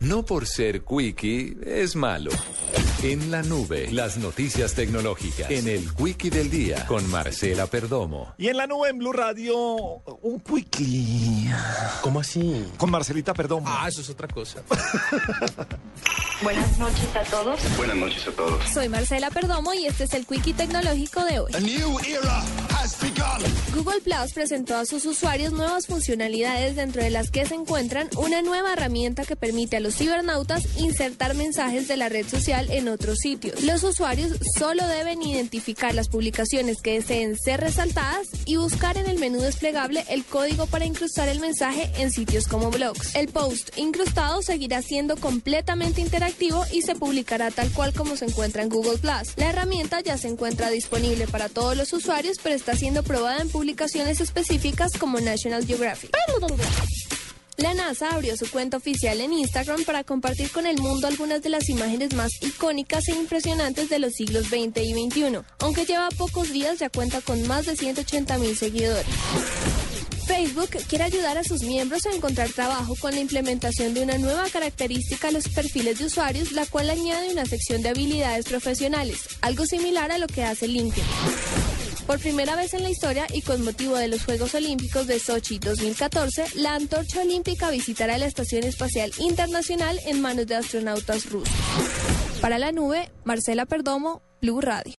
No por ser quickie es malo. En la nube, las noticias tecnológicas. En el Quickie del Día, con Marcela Perdomo. Y en la nube en Blue Radio, un quickie. ¿Cómo así? Con Marcelita, perdón. Ah, eso es otra cosa. Buenas noches a todos. Buenas noches a todos. Soy Marcela Perdomo y este es el Quickie Tecnológico de hoy. Google Plus presentó a sus usuarios nuevas funcionalidades dentro de las que se encuentran una nueva herramienta que permite a los cibernautas insertar mensajes de la red social en otros sitios. Los usuarios solo deben identificar las publicaciones que deseen ser resaltadas y buscar en el menú desplegable el código para incrustar el mensaje en sitios como blogs. El post incrustado seguirá siendo completamente interactivo y se publicará tal cual como se encuentra en Google Plus. La herramienta ya se encuentra disponible para todos los usuarios, pero está siendo probada en publicaciones específicas como National Geographic. La NASA abrió su cuenta oficial en Instagram para compartir con el mundo algunas de las imágenes más icónicas e impresionantes de los siglos XX y XXI. Aunque lleva pocos días, ya cuenta con más de 180 mil seguidores. Facebook quiere ayudar a sus miembros a encontrar trabajo con la implementación de una nueva característica a los perfiles de usuarios, la cual añade una sección de habilidades profesionales, algo similar a lo que hace LinkedIn. Por primera vez en la historia y con motivo de los Juegos Olímpicos de Sochi 2014, la antorcha olímpica visitará la Estación Espacial Internacional en manos de astronautas rusos. Para la nube, Marcela Perdomo, Blue Radio.